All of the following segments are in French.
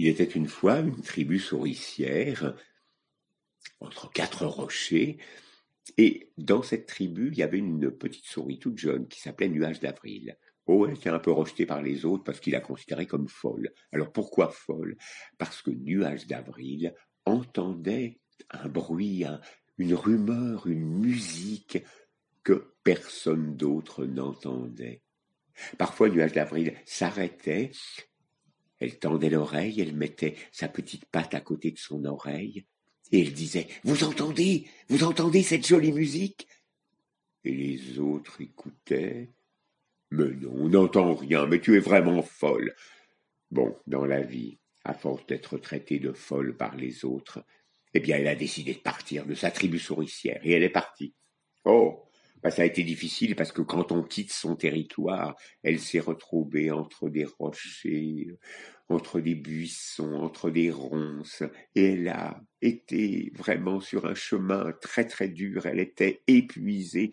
Il était une fois une tribu souricière entre quatre rochers, et dans cette tribu, il y avait une petite souris toute jeune qui s'appelait Nuage d'Avril. Oh, elle était un peu rejetée par les autres parce qu'il la considérait comme folle. Alors pourquoi folle? Parce que Nuage d'Avril entendait un bruit, une rumeur, une musique que personne d'autre n'entendait. Parfois, Nuage d'Avril s'arrêtait, elle tendait l'oreille, elle mettait sa petite patte à côté de son oreille, et elle disait Vous entendez? Vous entendez cette jolie musique Et les autres écoutaient. Mais non, on n'entend rien, mais tu es vraiment folle. Bon, dans la vie, à force d'être traitée de folle par les autres, eh bien, elle a décidé de partir de sa tribu souricière, et elle est partie. Oh, bah, ça a été difficile parce que quand on quitte son territoire, elle s'est retrouvée entre des rochers, entre des buissons, entre des ronces, et elle a été vraiment sur un chemin très très dur, elle était épuisée.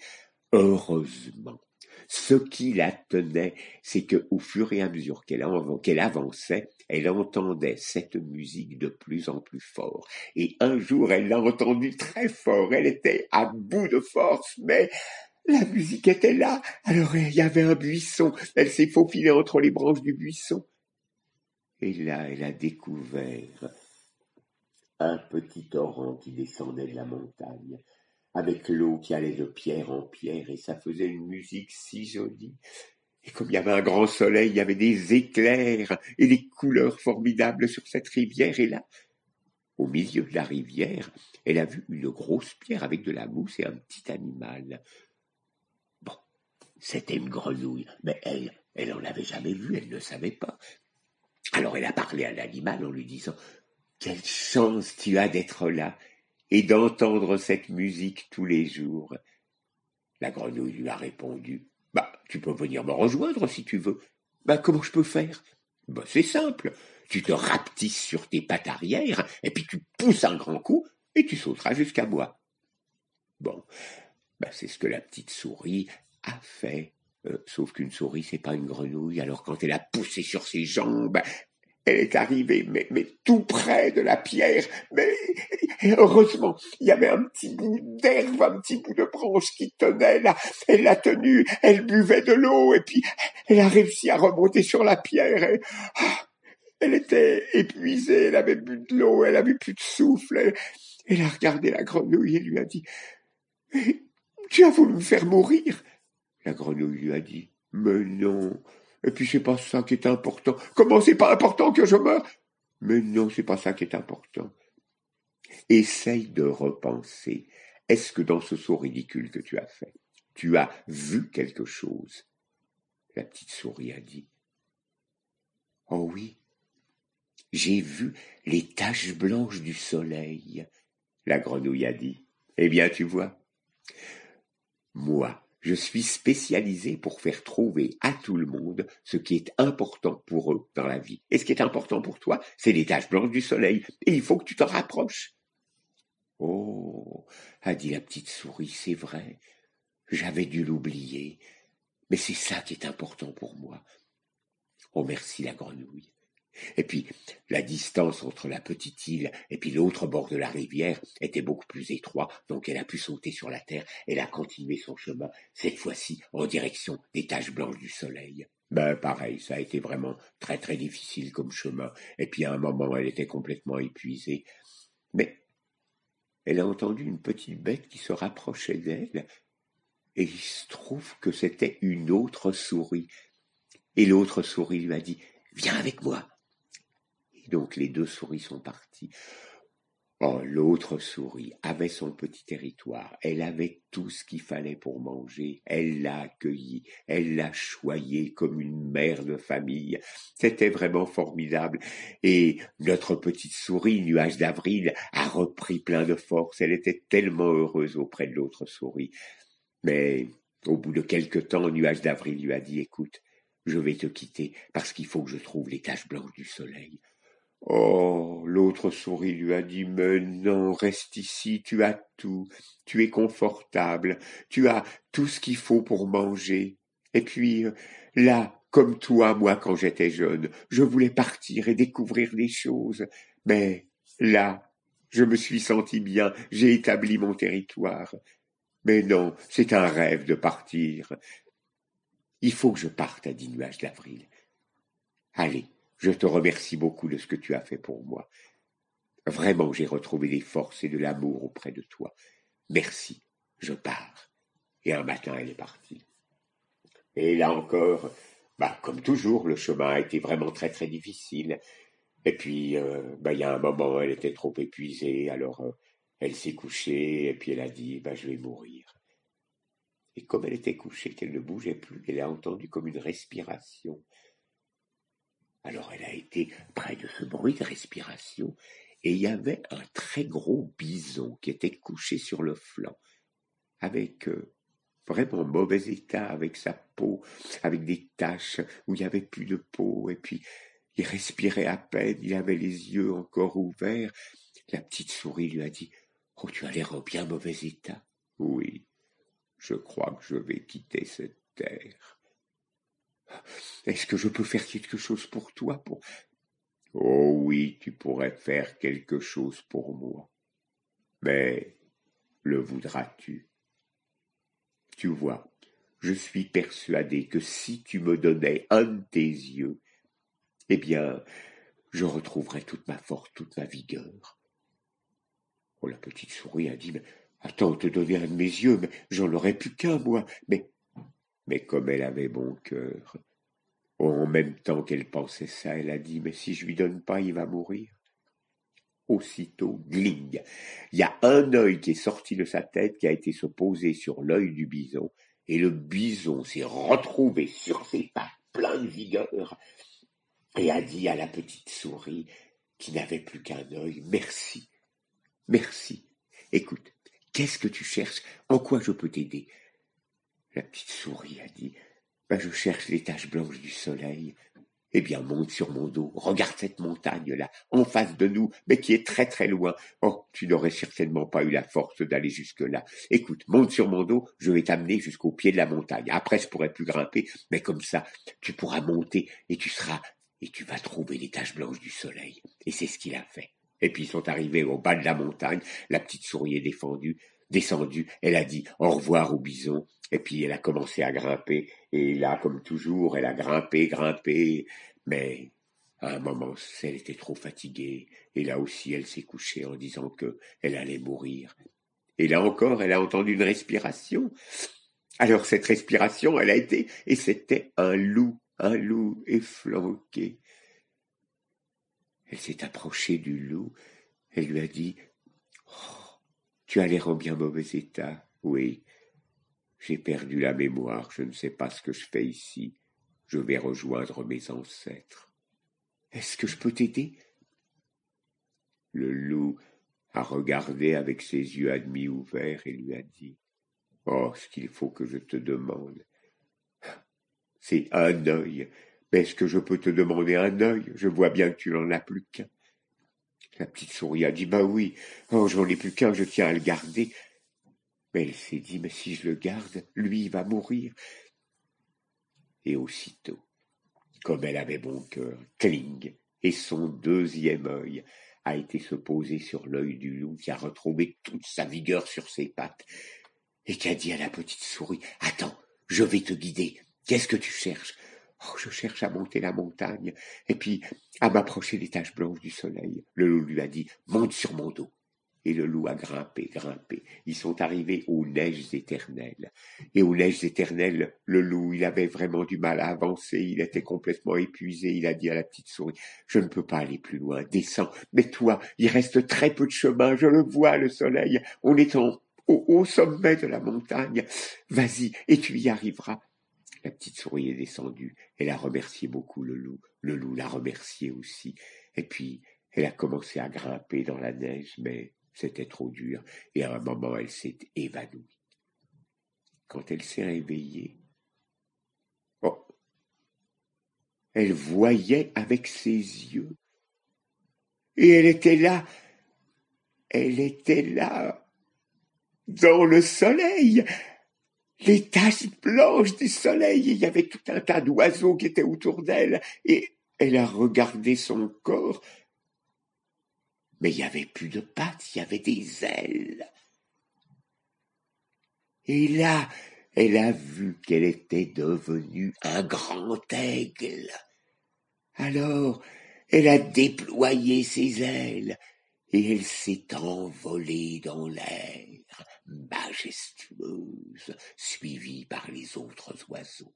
Heureusement, ce qui la tenait, c'est que au fur et à mesure qu'elle avançait, elle entendait cette musique de plus en plus fort. Et un jour, elle l'a entendue très fort. Elle était à bout de force, mais la musique était là. Alors il y avait un buisson. Elle s'est faufilée entre les branches du buisson. Et là, elle a découvert un petit torrent qui descendait de la montagne avec l'eau qui allait de pierre en pierre, et ça faisait une musique si jolie. Et comme il y avait un grand soleil, il y avait des éclairs et des couleurs formidables sur cette rivière, et là, au milieu de la rivière, elle a vu une grosse pierre avec de la mousse et un petit animal. C'était une grenouille, mais elle, elle n'en avait jamais vu, elle ne savait pas. Alors elle a parlé à l'animal en lui disant Quelle chance tu as d'être là et d'entendre cette musique tous les jours. La grenouille lui a répondu Bah, tu peux venir me rejoindre si tu veux. Bah, comment je peux faire? Bah, c'est simple. Tu te rapetisses sur tes pattes arrière, et puis tu pousses un grand coup, et tu sauteras jusqu'à moi. Bon, bah, c'est ce que la petite souris a fait. Euh, sauf qu'une souris, c'est pas une grenouille. Alors quand elle a poussé sur ses jambes, elle est arrivée, mais, tout près de la pierre. Mais heureusement, il y avait un petit bout d'herbe, un petit bout de branche qui tenait là. Elle l'a tenue, elle buvait de l'eau, et puis elle a réussi à remonter sur la pierre. Et, ah, elle était épuisée, elle avait bu de l'eau, elle avait plus de souffle. Elle, elle a regardé la grenouille et lui a dit Tu as voulu me faire mourir La grenouille lui a dit Mais non, et puis c'est pas ça qui est important. Comment c'est pas important que je meure? Mais non, c'est pas ça qui est important. Essaye de repenser. Est-ce que dans ce saut ridicule que tu as fait, tu as vu quelque chose? La petite souris a dit. Oh oui, j'ai vu les taches blanches du soleil. La grenouille a dit. Eh bien, tu vois, moi, je suis spécialisé pour faire trouver à tout le monde ce qui est important pour eux dans la vie. Et ce qui est important pour toi, c'est les taches blanches du soleil. Et il faut que tu t'en rapproches. Oh, a dit la petite souris, c'est vrai. J'avais dû l'oublier. Mais c'est ça qui est important pour moi. Oh, merci la grenouille. Et puis, la distance entre la petite île et puis l'autre bord de la rivière était beaucoup plus étroite, donc elle a pu sauter sur la terre, elle a continué son chemin, cette fois-ci en direction des taches blanches du soleil. Ben, pareil, ça a été vraiment très très difficile comme chemin, et puis à un moment elle était complètement épuisée. Mais elle a entendu une petite bête qui se rapprochait d'elle, et il se trouve que c'était une autre souris. Et l'autre souris lui a dit Viens avec moi donc les deux souris sont parties. Oh, l'autre souris avait son petit territoire, elle avait tout ce qu'il fallait pour manger, elle l'a accueilli, elle l'a choyé comme une mère de famille. C'était vraiment formidable. Et notre petite souris, Nuage d'avril, a repris plein de force, elle était tellement heureuse auprès de l'autre souris. Mais au bout de quelque temps, Nuage d'avril lui a dit, écoute, je vais te quitter parce qu'il faut que je trouve les taches blanches du soleil. Oh. L'autre souris lui a dit. Mais non, reste ici, tu as tout, tu es confortable, tu as tout ce qu'il faut pour manger. Et puis, euh, là, comme toi, moi, quand j'étais jeune, je voulais partir et découvrir des choses. Mais là, je me suis senti bien, j'ai établi mon territoire. Mais non, c'est un rêve de partir. Il faut que je parte, a dit Nuage d'Avril. Allez, je te remercie beaucoup de ce que tu as fait pour moi. Vraiment, j'ai retrouvé des forces et de l'amour auprès de toi. Merci, je pars. Et un matin, elle est partie. Et là encore, bah, comme toujours, le chemin a été vraiment très très difficile. Et puis, euh, bah, il y a un moment, elle était trop épuisée, alors euh, elle s'est couchée, et puis elle a dit, bah, je vais mourir. Et comme elle était couchée, qu'elle ne bougeait plus, elle a entendu comme une respiration. Alors elle a été près de ce bruit de respiration, et il y avait un très gros bison qui était couché sur le flanc, avec euh, vraiment mauvais état, avec sa peau, avec des taches où il n'y avait plus de peau, et puis il respirait à peine, il avait les yeux encore ouverts. La petite souris lui a dit Oh, tu as l'air en bien mauvais état. Oui, je crois que je vais quitter cette terre. Est-ce que je peux faire quelque chose pour toi. Oh oui, tu pourrais faire quelque chose pour moi. Mais le voudras-tu? Tu vois, je suis persuadé que si tu me donnais un de tes yeux, eh bien, je retrouverais toute ma force, toute ma vigueur. Oh, la petite souris a dit, mais attends, te donner un de mes yeux, mais j'en aurais plus qu'un, moi. Mais, mais comme elle avait bon cœur, en même temps qu'elle pensait ça, elle a dit, mais si je lui donne pas, il va mourir. Aussitôt, gling, il y a un œil qui est sorti de sa tête, qui a été se poser sur l'œil du bison, et le bison s'est retrouvé sur ses pattes, plein de vigueur, et a dit à la petite souris, qui n'avait plus qu'un œil, merci, merci. Écoute, qu'est-ce que tu cherches? En quoi je peux t'aider? La petite souris a dit, ben, je cherche les taches blanches du soleil. Eh bien, monte sur mon dos, regarde cette montagne-là, en face de nous, mais qui est très très loin. Oh, tu n'aurais certainement pas eu la force d'aller jusque-là. Écoute, monte sur mon dos, je vais t'amener jusqu'au pied de la montagne. Après, je pourrais plus grimper, mais comme ça, tu pourras monter et tu seras et tu vas trouver les taches blanches du soleil. Et c'est ce qu'il a fait. Et puis ils sont arrivés au bas de la montagne, la petite souris est défendue, descendue, elle a dit au revoir au bison, et puis elle a commencé à grimper, et là, comme toujours, elle a grimpé, grimpé, mais à un moment, elle était trop fatiguée, et là aussi elle s'est couchée en disant que elle allait mourir. Et là encore, elle a entendu une respiration. Alors cette respiration, elle a été, et c'était un loup un loup efflanqué. Elle s'est approchée du loup, elle lui a dit oh, Tu as l'air en bien mauvais état. Oui, j'ai perdu la mémoire, je ne sais pas ce que je fais ici. Je vais rejoindre mes ancêtres. Est-ce que je peux t'aider? Le loup a regardé avec ses yeux à demi ouverts et lui a dit Oh, ce qu'il faut que je te demande, c'est un œil. Mais est-ce que je peux te demander un œil? Je vois bien que tu n'en as plus qu'un. La petite souris a dit Bah oui, oh, j'en ai plus qu'un, je tiens à le garder. Mais elle s'est dit Mais si je le garde, lui, va mourir. Et aussitôt, comme elle avait bon cœur, cling, et son deuxième œil a été se poser sur l'œil du loup qui a retrouvé toute sa vigueur sur ses pattes et qui a dit à la petite souris Attends, je vais te guider. Qu'est-ce que tu cherches? Oh, je cherche à monter la montagne, et puis à m'approcher des taches blanches du soleil. Le loup lui a dit Monte sur mon dos. Et le loup a grimpé, grimpé. Ils sont arrivés aux neiges éternelles. Et aux neiges éternelles, le loup, il avait vraiment du mal à avancer. Il était complètement épuisé. Il a dit à la petite souris, je ne peux pas aller plus loin. Descends. Mais toi, il reste très peu de chemin. Je le vois, le soleil. On est au, au sommet de la montagne. Vas-y, et tu y arriveras. La petite souris est descendue. Elle a remercié beaucoup le loup. Le loup l'a remercié aussi. Et puis, elle a commencé à grimper dans la neige, mais c'était trop dur. Et à un moment, elle s'est évanouie. Quand elle s'est réveillée, oh, elle voyait avec ses yeux. Et elle était là. Elle était là, dans le soleil. Les taches blanches du soleil. Il y avait tout un tas d'oiseaux qui étaient autour d'elle, et elle a regardé son corps. Mais il y avait plus de pattes, il y avait des ailes. Et là, elle a vu qu'elle était devenue un grand aigle. Alors, elle a déployé ses ailes et elle s'est envolée dans l'air, majestueuse, suivie par les autres oiseaux.